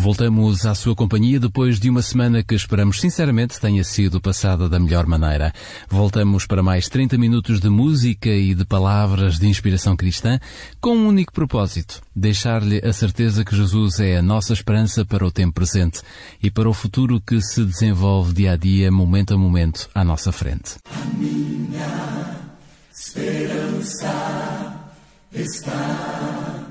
Voltamos à sua companhia depois de uma semana que esperamos sinceramente tenha sido passada da melhor maneira. Voltamos para mais 30 minutos de música e de palavras de inspiração cristã com um único propósito: deixar-lhe a certeza que Jesus é a nossa esperança para o tempo presente e para o futuro que se desenvolve dia a dia, momento a momento, à nossa frente. A minha esperança está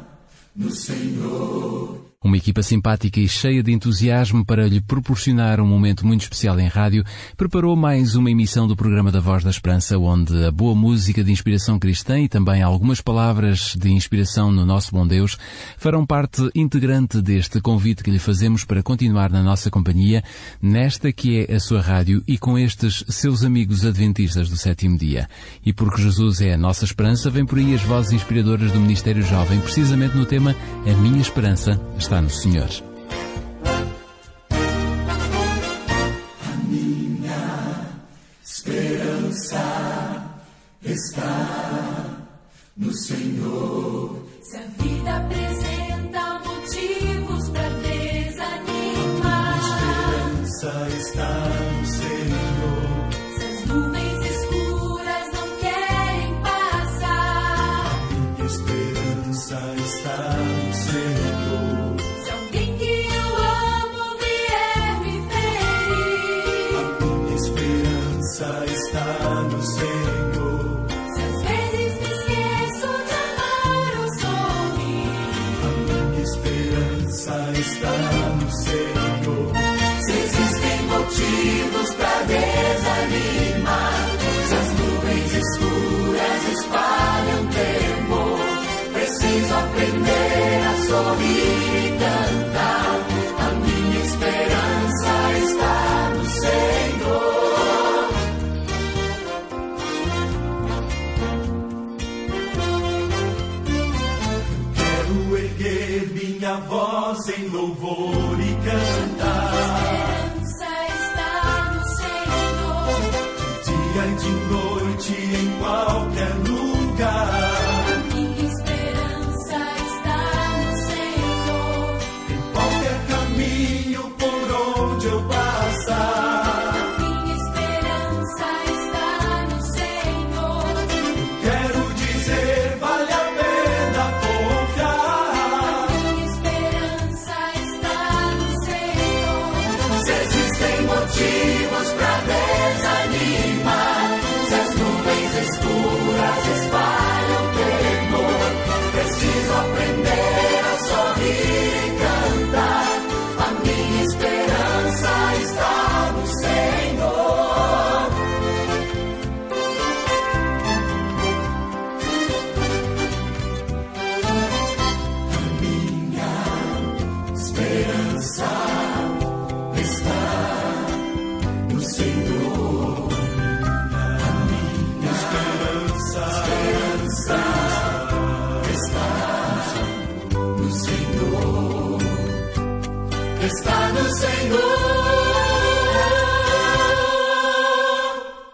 no Senhor. Uma equipa simpática e cheia de entusiasmo para lhe proporcionar um momento muito especial em rádio, preparou mais uma emissão do programa da Voz da Esperança, onde a boa música de inspiração cristã e também algumas palavras de inspiração no nosso bom Deus farão parte integrante deste convite que lhe fazemos para continuar na nossa companhia, nesta que é a sua rádio e com estes seus amigos adventistas do sétimo dia. E porque Jesus é a nossa esperança, vem por aí as vozes inspiradoras do Ministério Jovem, precisamente no tema A Minha Esperança está no Senhor. A minha esperança está no Senhor. Se a vida apresenta motivos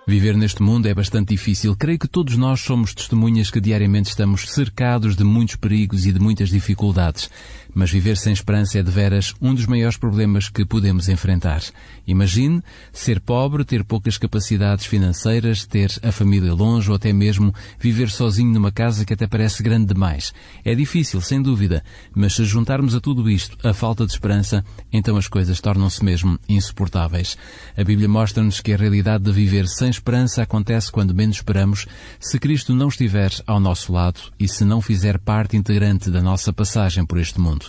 Viver neste mundo é bastante difícil. Creio que todos nós somos testemunhas que diariamente estamos cercados de muitos perigos e de muitas dificuldades. Mas viver sem esperança é de veras um dos maiores problemas que podemos enfrentar. Imagine ser pobre, ter poucas capacidades financeiras, ter a família longe ou até mesmo viver sozinho numa casa que até parece grande demais. É difícil, sem dúvida, mas se juntarmos a tudo isto a falta de esperança, então as coisas tornam-se mesmo insuportáveis. A Bíblia mostra-nos que a realidade de viver sem esperança acontece quando menos esperamos, se Cristo não estiver ao nosso lado e se não fizer parte integrante da nossa passagem por este mundo.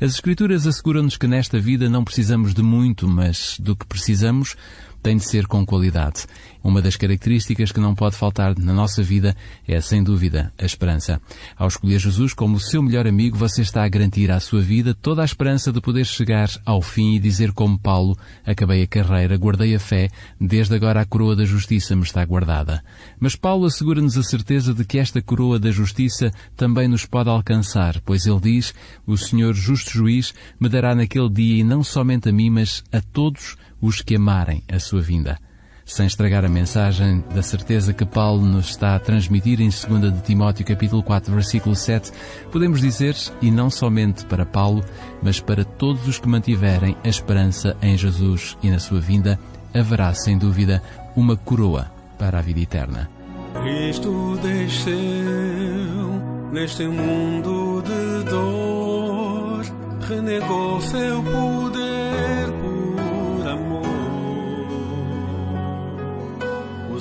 As Escrituras asseguram-nos que nesta vida não precisamos de muito, mas do que precisamos, tem de ser com qualidade. Uma das características que não pode faltar na nossa vida é, sem dúvida, a esperança. Ao escolher Jesus como seu melhor amigo, você está a garantir à sua vida toda a esperança de poder chegar ao fim e dizer como Paulo, acabei a carreira, guardei a fé, desde agora a coroa da justiça me está guardada. Mas Paulo assegura-nos a certeza de que esta coroa da justiça também nos pode alcançar, pois ele diz, o Senhor justo juiz me dará naquele dia e não somente a mim, mas a todos os que amarem a sua vinda sem estragar a mensagem da certeza que Paulo nos está a transmitir em 2 de Timóteo capítulo 4, versículo 7, podemos dizer, e não somente para Paulo, mas para todos os que mantiverem a esperança em Jesus e na sua vinda, haverá sem dúvida uma coroa para a vida eterna. Cristo desceu neste mundo de dor, renegou seu poder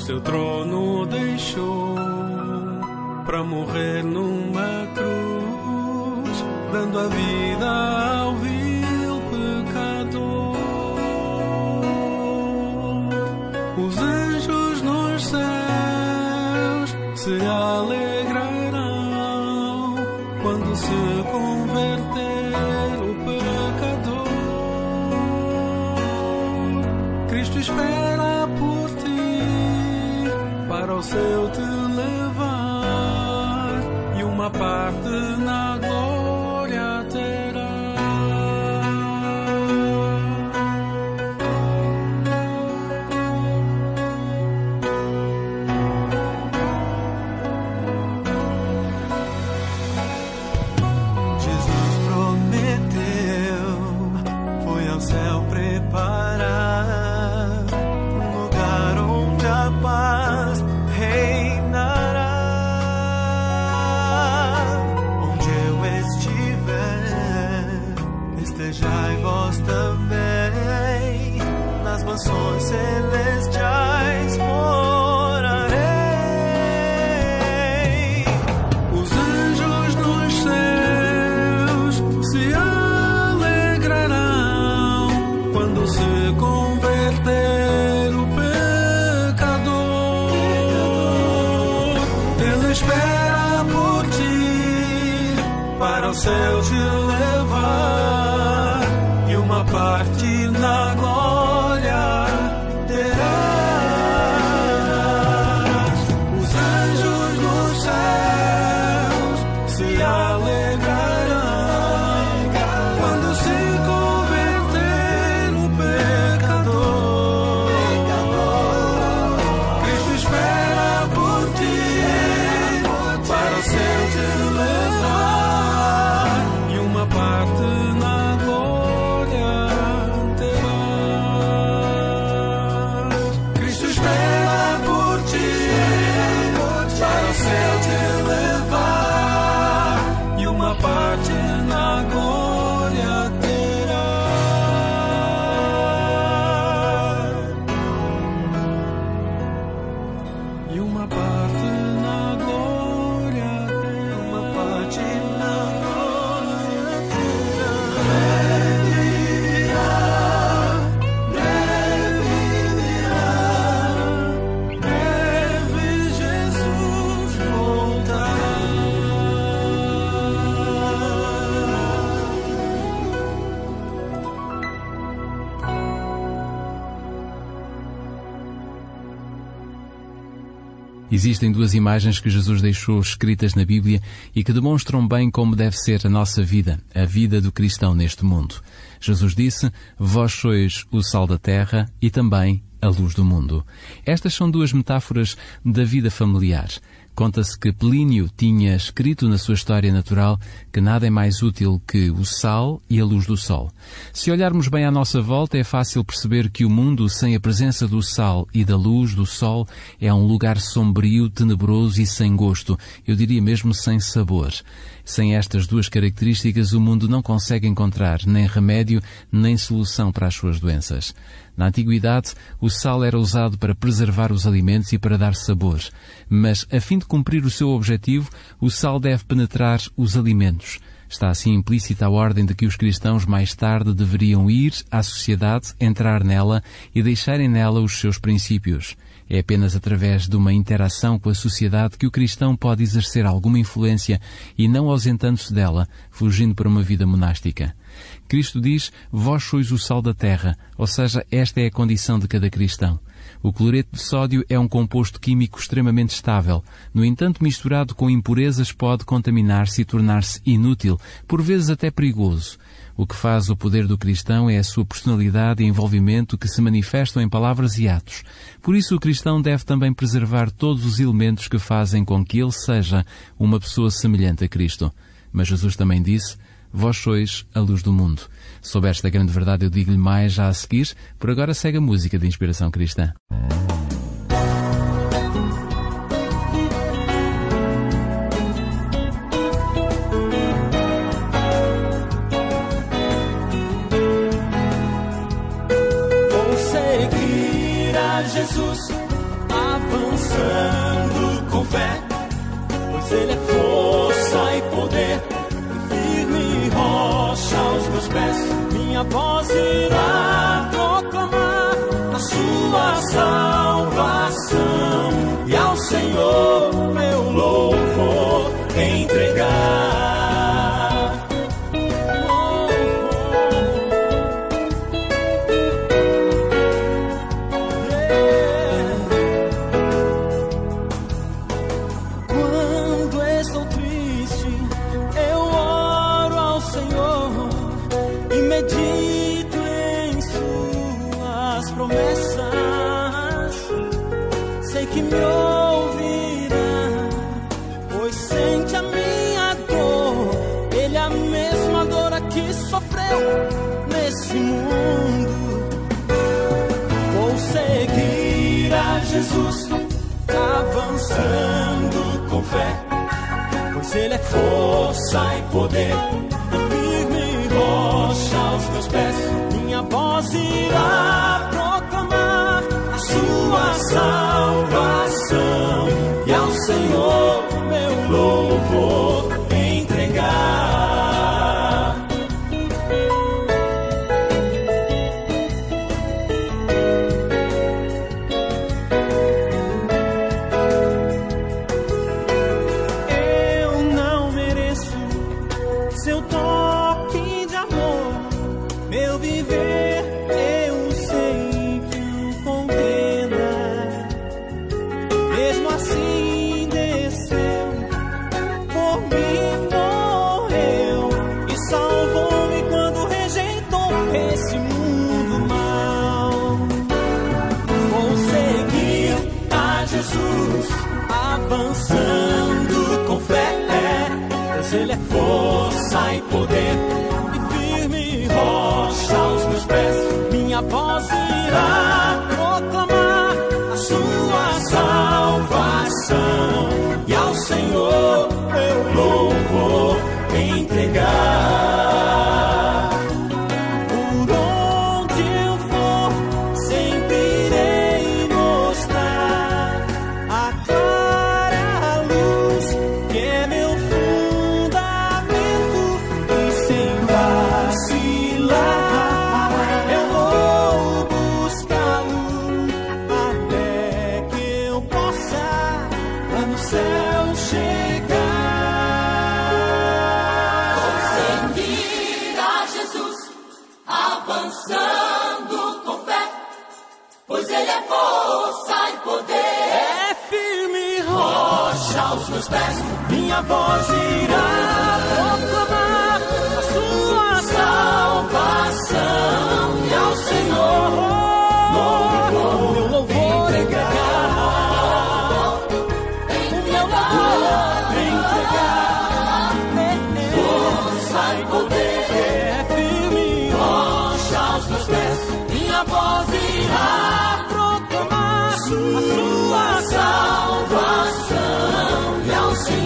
seu trono deixou para morrer numa cruz, dando a vida ao o seu te levar e uma parte Existem duas imagens que Jesus deixou escritas na Bíblia e que demonstram bem como deve ser a nossa vida, a vida do cristão neste mundo. Jesus disse: Vós sois o sal da terra e também a luz do mundo. Estas são duas metáforas da vida familiar. Conta-se que Plínio tinha escrito na sua história natural que nada é mais útil que o sal e a luz do sol. Se olharmos bem à nossa volta, é fácil perceber que o mundo sem a presença do sal e da luz do sol é um lugar sombrio, tenebroso e sem gosto. Eu diria mesmo sem sabor. Sem estas duas características, o mundo não consegue encontrar nem remédio nem solução para as suas doenças. Na antiguidade, o sal era usado para preservar os alimentos e para dar sabor, mas a fim de cumprir o seu objetivo, o sal deve penetrar os alimentos. Está assim implícita a ordem de que os cristãos mais tarde deveriam ir à sociedade, entrar nela e deixarem nela os seus princípios. É apenas através de uma interação com a sociedade que o cristão pode exercer alguma influência e não ausentando-se dela, fugindo para uma vida monástica. Cristo diz: Vós sois o sal da terra, ou seja, esta é a condição de cada cristão. O cloreto de sódio é um composto químico extremamente estável. No entanto, misturado com impurezas, pode contaminar-se e tornar-se inútil, por vezes até perigoso. O que faz o poder do cristão é a sua personalidade e envolvimento que se manifestam em palavras e atos. Por isso, o cristão deve também preservar todos os elementos que fazem com que ele seja uma pessoa semelhante a Cristo. Mas Jesus também disse: Vós sois a luz do mundo. Sobre esta grande verdade, eu digo-lhe mais já a seguir. Por agora, segue a música de inspiração cristã.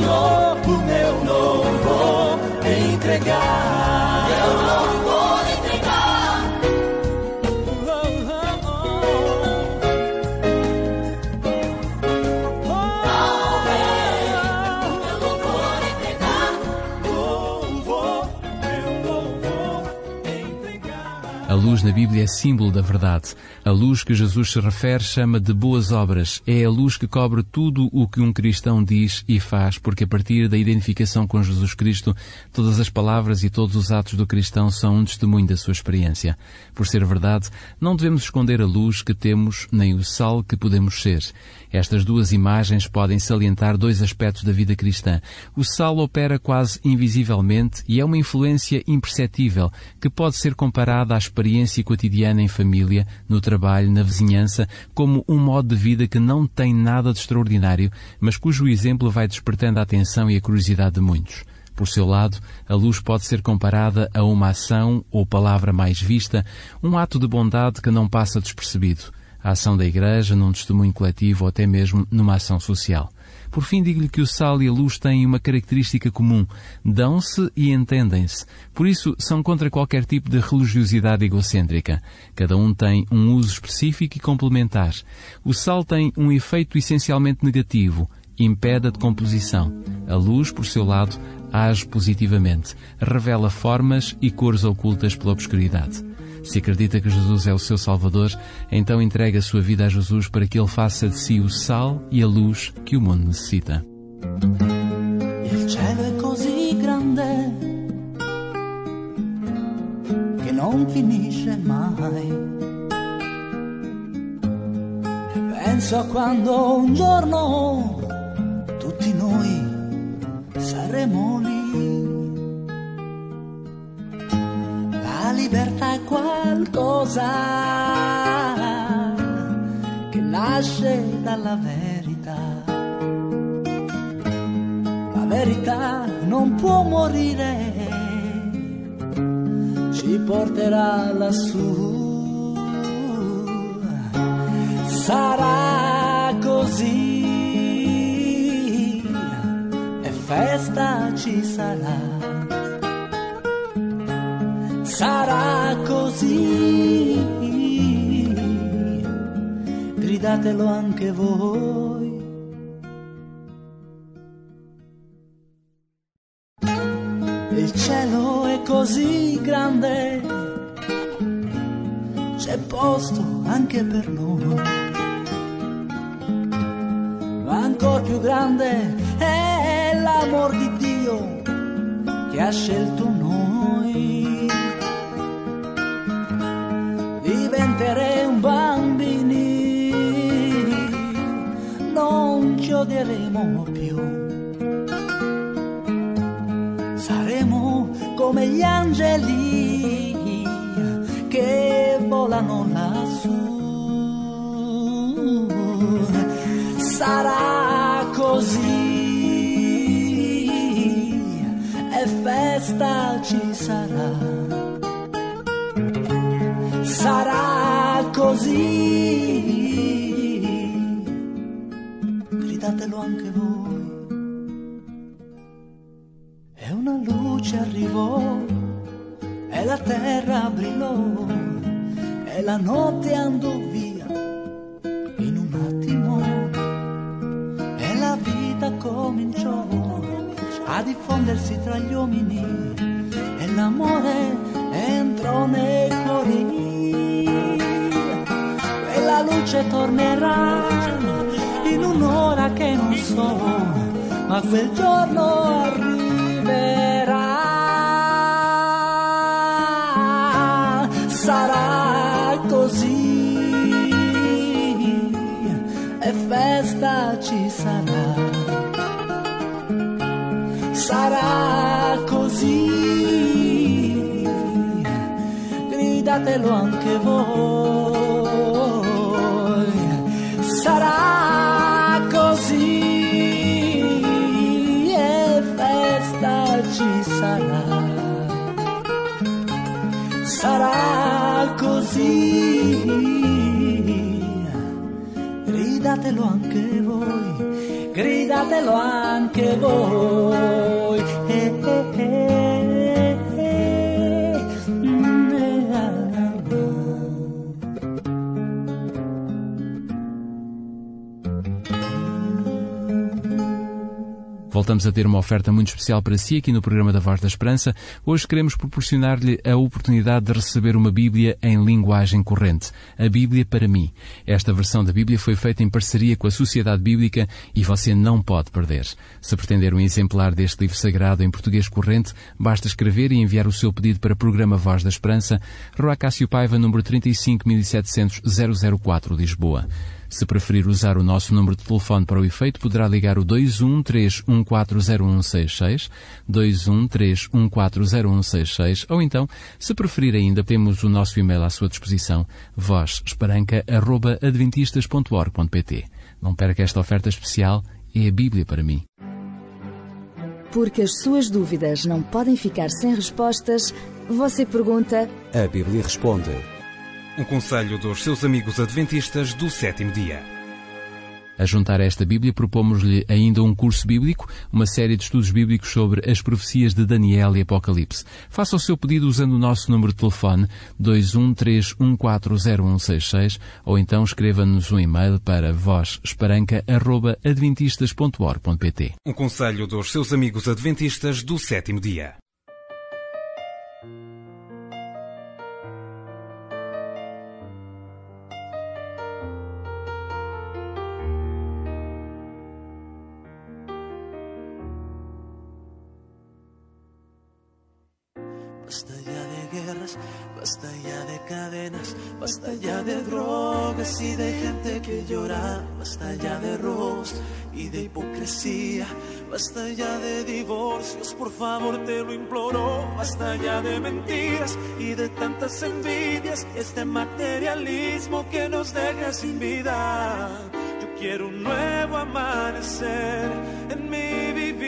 no na Bíblia é símbolo da verdade. A luz que Jesus se refere chama de boas obras. É a luz que cobre tudo o que um cristão diz e faz, porque a partir da identificação com Jesus Cristo, todas as palavras e todos os atos do cristão são um testemunho da sua experiência. Por ser verdade, não devemos esconder a luz que temos nem o sal que podemos ser. Estas duas imagens podem salientar dois aspectos da vida cristã. O sal opera quase invisivelmente e é uma influência imperceptível que pode ser comparada à experiência cotidiana em família, no trabalho, na vizinhança, como um modo de vida que não tem nada de extraordinário, mas cujo exemplo vai despertando a atenção e a curiosidade de muitos. Por seu lado, a luz pode ser comparada a uma ação ou palavra mais vista, um ato de bondade que não passa despercebido. A ação da Igreja, num testemunho coletivo ou até mesmo numa ação social. Por fim, digo-lhe que o sal e a luz têm uma característica comum. Dão-se e entendem-se. Por isso, são contra qualquer tipo de religiosidade egocêntrica. Cada um tem um uso específico e complementar. O sal tem um efeito essencialmente negativo. Impede a decomposição. A luz, por seu lado, age positivamente. Revela formas e cores ocultas pela obscuridade. Se acredita que Jesus é o seu Salvador, então entregue a sua vida a Jesus para que Ele faça de si o sal e a luz que o mundo necessita. Il cielo è così grande che non finisce mai. Penso a quando un giorno tutti noi saremo lì. Libertà è qualcosa che nasce dalla verità. La verità non può morire, ci porterà lassù. Sarà così e festa ci sarà. Sarà così, gridatelo anche voi. Il cielo è così grande, c'è posto anche per noi. Ma ancora più grande è l'amor di Dio che ha scelto noi. Diventeremo bambini, non ci odieremo più. Saremo come gli angeli che volano lassù. Sarà così e festa ci sarà. Così. Gridatelo anche voi. E una luce arrivò e la terra brillò e la notte andò via in un attimo e la vita cominciò a diffondersi tra gli uomini e l'amore entrò nei cuori luce tornerà in un'ora che non so ma quel giorno arriverà. Sarà così. E festa ci sarà. Sarà così. Gridatelo anche voi così gridatelo anche voi gridatelo anche voi Eh, eh, eh, Voltamos a ter uma oferta muito especial para si aqui no programa da Voz da Esperança. Hoje queremos proporcionar-lhe a oportunidade de receber uma Bíblia em linguagem corrente. A Bíblia para mim. Esta versão da Bíblia foi feita em parceria com a Sociedade Bíblica e você não pode perder. Se pretender um exemplar deste livro sagrado em português corrente, basta escrever e enviar o seu pedido para o programa Voz da Esperança, Rua Cássio Paiva, número 35700 004, Lisboa. Se preferir usar o nosso número de telefone para o efeito, poderá ligar o 213140166, 213140166, ou então, se preferir ainda, temos o nosso e-mail à sua disposição, vozesperanca.adventistas.org.pt. Não perca esta oferta especial, é a Bíblia para mim. Porque as suas dúvidas não podem ficar sem respostas, você pergunta A Bíblia responde. Um conselho dos seus amigos adventistas do sétimo dia. A juntar a esta Bíblia, propomos-lhe ainda um curso bíblico, uma série de estudos bíblicos sobre as profecias de Daniel e Apocalipse. Faça o seu pedido usando o nosso número de telefone 213140166 ou então escreva-nos um e-mail para vozesperanca.adventistas.org.pt Um conselho dos seus amigos adventistas do sétimo dia. Por favor te lo imploro, basta ya de mentiras y de tantas envidias, este materialismo que nos deja sin vida. Yo quiero un nuevo amanecer en mi vivir,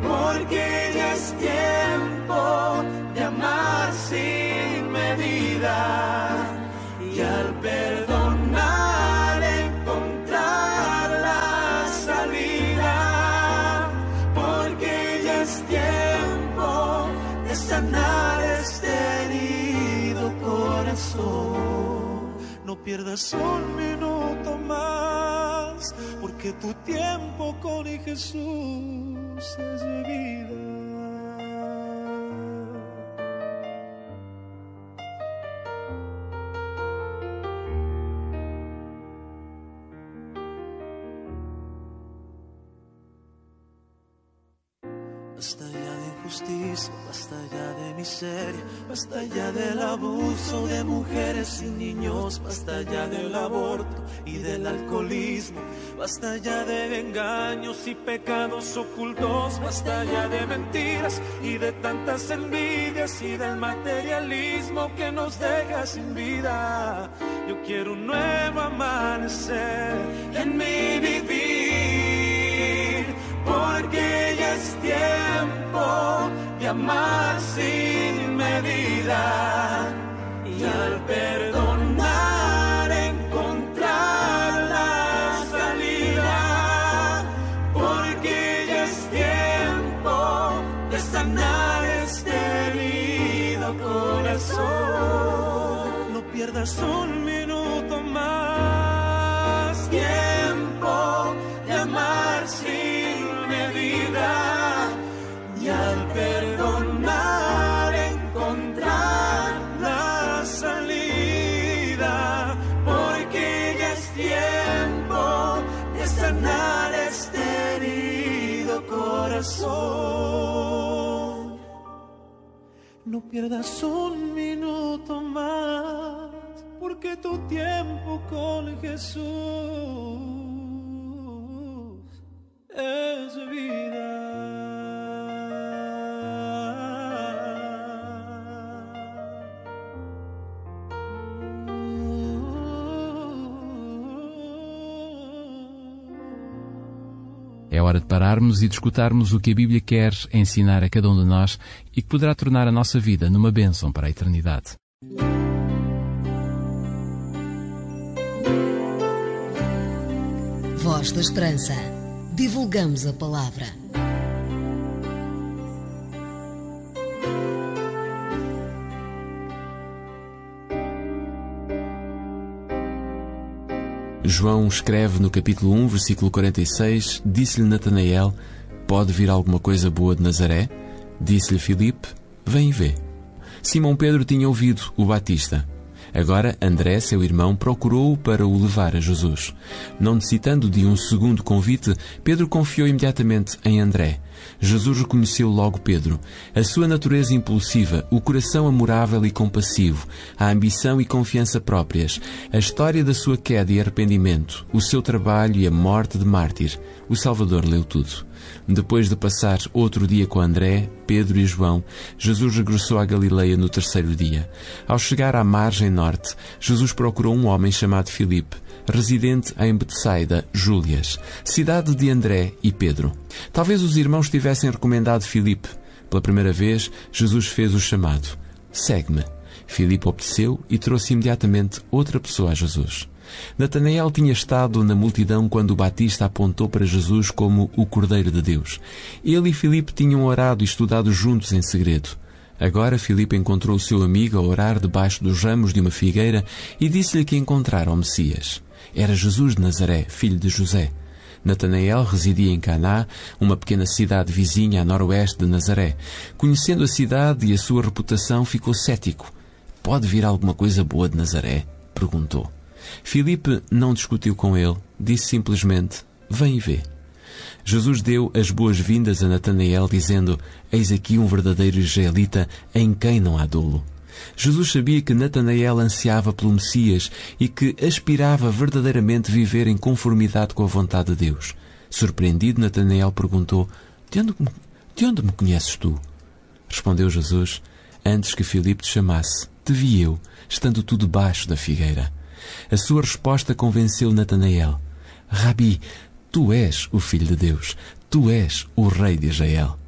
porque ya es tiempo pierdas un minuto más, porque tu tiempo con Jesús es vida. Basta ya de injusticia, basta ya de miseria, basta ya del abuso de mujeres y niños, basta ya del aborto y del alcoholismo, basta ya de engaños y pecados ocultos, basta ya de mentiras y de tantas envidias y del materialismo que nos deja sin vida. Yo quiero un nuevo amanecer en mi vivir, porque ya es tiempo de amar sin medida y al perdonar encontrar la salida, porque ya es tiempo de sanar este herido corazón. No pierdas un No pierdas un minuto más, porque tu tiempo con Jesús es vida. É hora de pararmos e de escutarmos o que a Bíblia quer ensinar a cada um de nós e que poderá tornar a nossa vida numa bênção para a eternidade. Voz da Esperança. Divulgamos a palavra. João escreve no capítulo 1, versículo 46, disse-lhe Natanael, pode vir alguma coisa boa de Nazaré? Disse-lhe Filipe, vem e vê. Simão Pedro tinha ouvido o Batista. Agora André, seu irmão, procurou-o para o levar a Jesus. Não necessitando de um segundo convite, Pedro confiou imediatamente em André. Jesus reconheceu logo Pedro. A sua natureza impulsiva, o coração amorável e compassivo, a ambição e confiança próprias, a história da sua queda e arrependimento, o seu trabalho e a morte de mártir. O Salvador leu tudo. Depois de passar outro dia com André, Pedro e João, Jesus regressou à Galileia no terceiro dia. Ao chegar à margem norte, Jesus procurou um homem chamado Filipe, residente em Betsaida, Júlias, cidade de André e Pedro. Talvez os irmãos tivessem recomendado Filipe. Pela primeira vez, Jesus fez o chamado: Segue-me. Filipe obedeceu e trouxe imediatamente outra pessoa a Jesus. Natanael tinha estado na multidão quando o Batista apontou para Jesus como o Cordeiro de Deus. Ele e Filipe tinham orado e estudado juntos em segredo. Agora Filipe encontrou o seu amigo a orar debaixo dos ramos de uma figueira e disse-lhe que encontrara o Messias. Era Jesus de Nazaré, filho de José. Natanael residia em Caná, uma pequena cidade vizinha a noroeste de Nazaré. Conhecendo a cidade e a sua reputação, ficou cético. Pode vir alguma coisa boa de Nazaré? perguntou. Filipe não discutiu com ele, disse simplesmente: Vem e vê. Jesus deu as boas-vindas a Natanael, dizendo: Eis aqui um verdadeiro israelita em quem não há dolo. Jesus sabia que Natanael ansiava pelo Messias e que aspirava verdadeiramente viver em conformidade com a vontade de Deus. Surpreendido, Natanael perguntou: de onde, de onde me conheces tu? Respondeu Jesus: Antes que Filipe te chamasse, te vi eu, estando tu debaixo da figueira. A sua resposta convenceu Natanael. Rabi, tu és o Filho de Deus, tu és o Rei de Israel.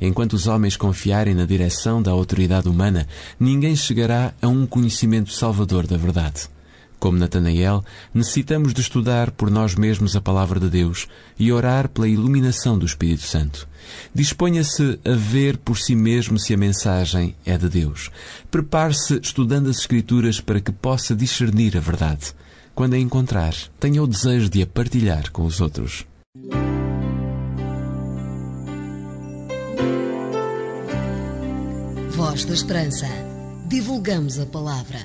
Enquanto os homens confiarem na direção da autoridade humana, ninguém chegará a um conhecimento salvador da verdade. Como Natanael, necessitamos de estudar por nós mesmos a palavra de Deus e orar pela iluminação do Espírito Santo. Disponha-se a ver por si mesmo se a mensagem é de Deus. Prepare-se estudando as Escrituras para que possa discernir a verdade. Quando a encontrar, tenha o desejo de a partilhar com os outros. Voz da Esperança. Divulgamos a palavra.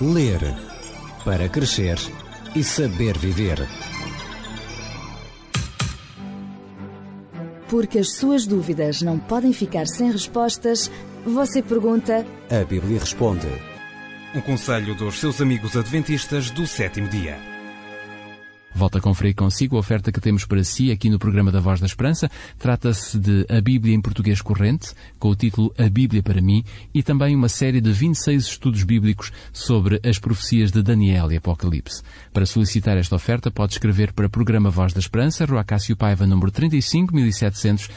Ler para crescer e saber viver. Porque as suas dúvidas não podem ficar sem respostas, você pergunta. A Bíblia responde. Um conselho dos seus amigos adventistas do sétimo dia. Volto a conferir consigo a oferta que temos para si aqui no programa da Voz da Esperança. Trata-se de A Bíblia em Português Corrente, com o título A Bíblia para mim, e também uma série de 26 estudos bíblicos sobre as profecias de Daniel e Apocalipse. Para solicitar esta oferta, pode escrever para programa Voz da Esperança, Rua Cássio Paiva, número 35 1700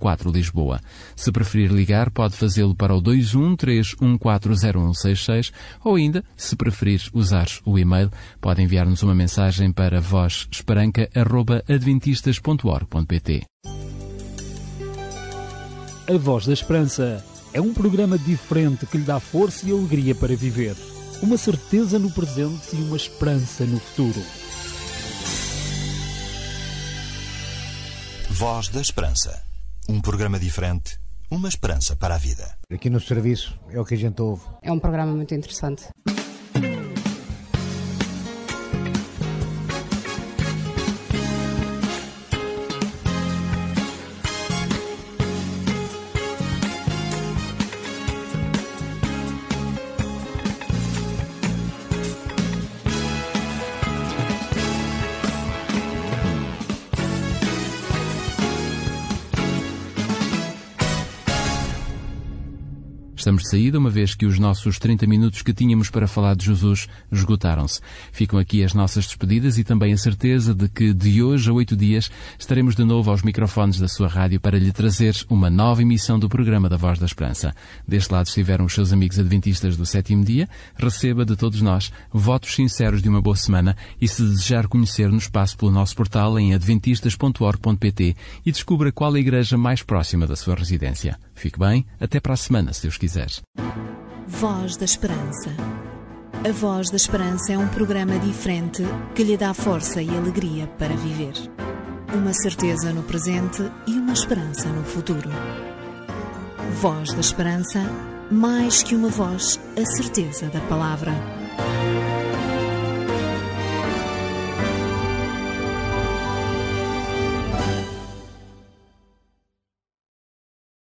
004, Lisboa. Se preferir ligar, pode fazê-lo para o 213140166 ou ainda, se preferir usar o e-mail, pode enviar-nos uma mensagem para para vozesperanca.adventistas.org.pt A Voz da Esperança é um programa diferente que lhe dá força e alegria para viver. Uma certeza no presente e uma esperança no futuro. Voz da Esperança. Um programa diferente, uma esperança para a vida. Aqui no serviço é o que a gente ouve. É um programa muito interessante. Saída, uma vez que os nossos 30 minutos que tínhamos para falar de Jesus esgotaram-se. Ficam aqui as nossas despedidas e também a certeza de que de hoje a oito dias estaremos de novo aos microfones da sua rádio para lhe trazer uma nova emissão do programa da Voz da Esperança. Deste lado estiveram os seus amigos adventistas do sétimo dia. Receba de todos nós votos sinceros de uma boa semana e se desejar conhecer-nos, passe pelo nosso portal em adventistas.org.pt e descubra qual a igreja mais próxima da sua residência. Fique bem, até para a semana, se Deus quiser. Voz da Esperança. A Voz da Esperança é um programa diferente que lhe dá força e alegria para viver. Uma certeza no presente e uma esperança no futuro. Voz da Esperança, mais que uma voz, a certeza da palavra.